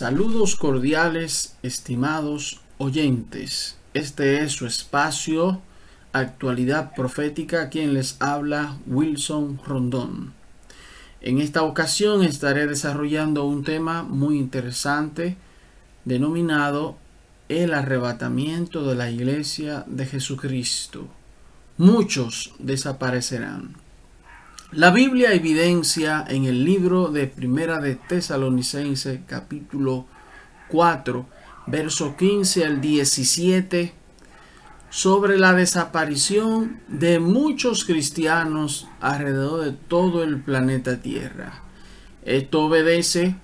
Saludos cordiales, estimados oyentes. Este es su espacio Actualidad Profética, quien les habla Wilson Rondón. En esta ocasión estaré desarrollando un tema muy interesante denominado el arrebatamiento de la iglesia de Jesucristo. Muchos desaparecerán. La Biblia evidencia en el libro de Primera de Tesalonicense capítulo 4 verso 15 al 17 sobre la desaparición de muchos cristianos alrededor de todo el planeta Tierra. Esto obedece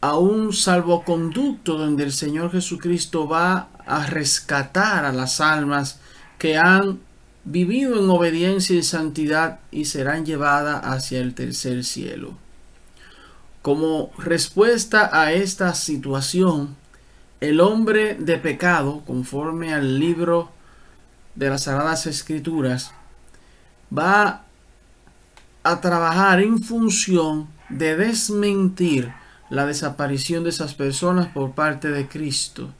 a un salvoconducto donde el Señor Jesucristo va a rescatar a las almas que han vivido en obediencia y santidad y serán llevadas hacia el tercer cielo. Como respuesta a esta situación, el hombre de pecado, conforme al libro de las Sagradas Escrituras, va a trabajar en función de desmentir la desaparición de esas personas por parte de Cristo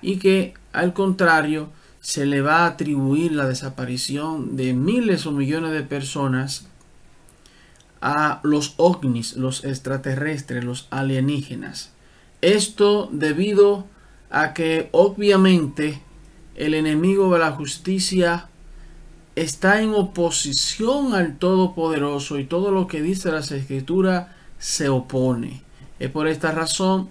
y que al contrario se le va a atribuir la desaparición de miles o millones de personas a los ovnis, los extraterrestres, los alienígenas. Esto debido a que obviamente el enemigo de la justicia está en oposición al Todopoderoso y todo lo que dice las Escrituras se opone. Es por esta razón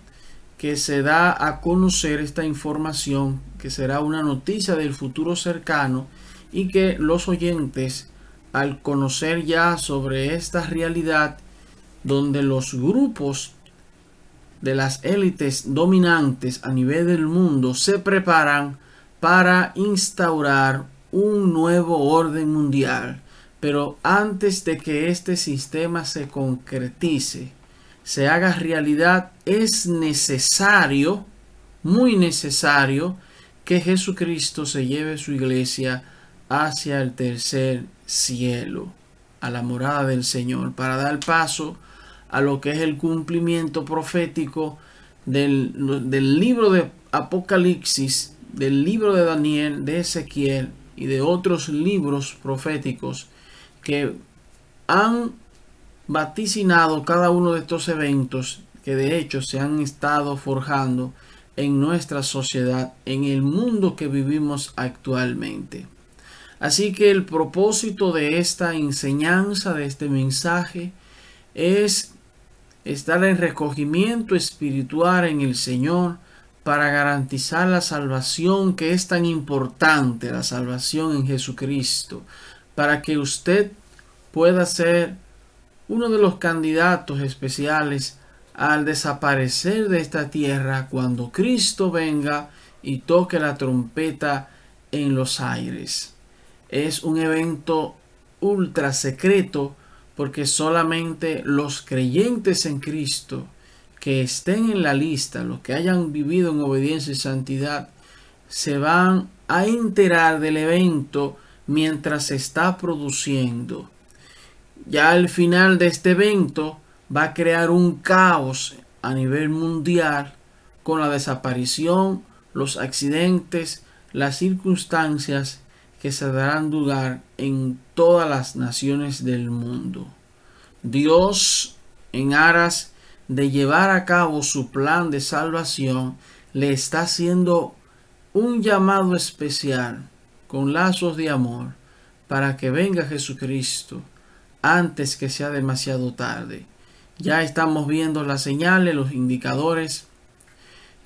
que se da a conocer esta información, que será una noticia del futuro cercano y que los oyentes, al conocer ya sobre esta realidad, donde los grupos de las élites dominantes a nivel del mundo se preparan para instaurar un nuevo orden mundial. Pero antes de que este sistema se concretice, se haga realidad, es necesario, muy necesario, que Jesucristo se lleve su iglesia hacia el tercer cielo, a la morada del Señor, para dar paso a lo que es el cumplimiento profético del, del libro de Apocalipsis, del libro de Daniel, de Ezequiel y de otros libros proféticos que han vaticinado cada uno de estos eventos que de hecho se han estado forjando en nuestra sociedad, en el mundo que vivimos actualmente. Así que el propósito de esta enseñanza, de este mensaje, es estar en recogimiento espiritual en el Señor para garantizar la salvación que es tan importante, la salvación en Jesucristo, para que usted pueda ser uno de los candidatos especiales al desaparecer de esta tierra cuando Cristo venga y toque la trompeta en los aires. Es un evento ultra secreto porque solamente los creyentes en Cristo que estén en la lista, los que hayan vivido en obediencia y santidad, se van a enterar del evento mientras se está produciendo ya al final de este evento va a crear un caos a nivel mundial con la desaparición, los accidentes, las circunstancias que se darán lugar en todas las naciones del mundo. Dios, en aras de llevar a cabo su plan de salvación, le está haciendo un llamado especial con lazos de amor para que venga Jesucristo antes que sea demasiado tarde. Ya estamos viendo las señales, los indicadores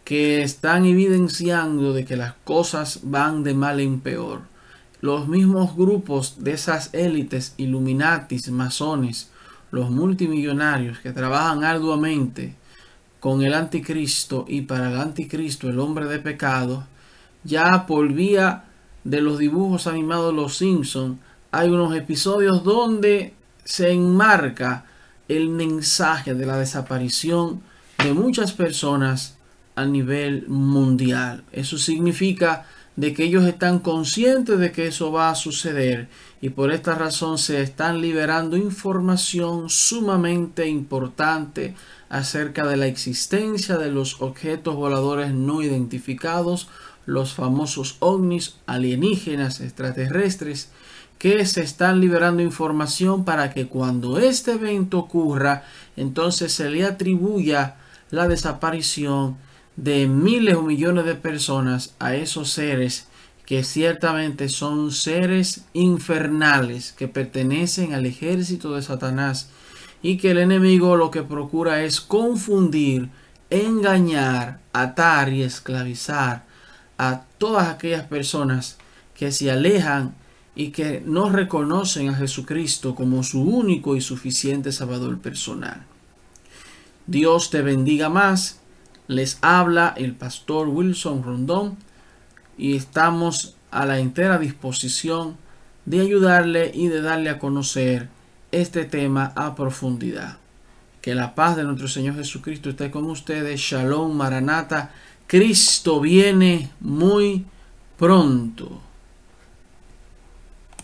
que están evidenciando de que las cosas van de mal en peor. Los mismos grupos de esas élites illuminatis, masones, los multimillonarios que trabajan arduamente con el anticristo y para el anticristo el hombre de pecado, ya por vía de los dibujos animados los Simpson hay unos episodios donde se enmarca el mensaje de la desaparición de muchas personas a nivel mundial. Eso significa de que ellos están conscientes de que eso va a suceder y por esta razón se están liberando información sumamente importante acerca de la existencia de los objetos voladores no identificados, los famosos ovnis alienígenas extraterrestres, que se están liberando información para que cuando este evento ocurra, entonces se le atribuya la desaparición de miles o millones de personas a esos seres que ciertamente son seres infernales que pertenecen al ejército de Satanás y que el enemigo lo que procura es confundir, engañar, atar y esclavizar a todas aquellas personas que se alejan y que no reconocen a Jesucristo como su único y suficiente Salvador personal. Dios te bendiga más. Les habla el pastor Wilson Rondón y estamos a la entera disposición de ayudarle y de darle a conocer este tema a profundidad. Que la paz de nuestro Señor Jesucristo esté con ustedes. Shalom Maranata. Cristo viene muy pronto.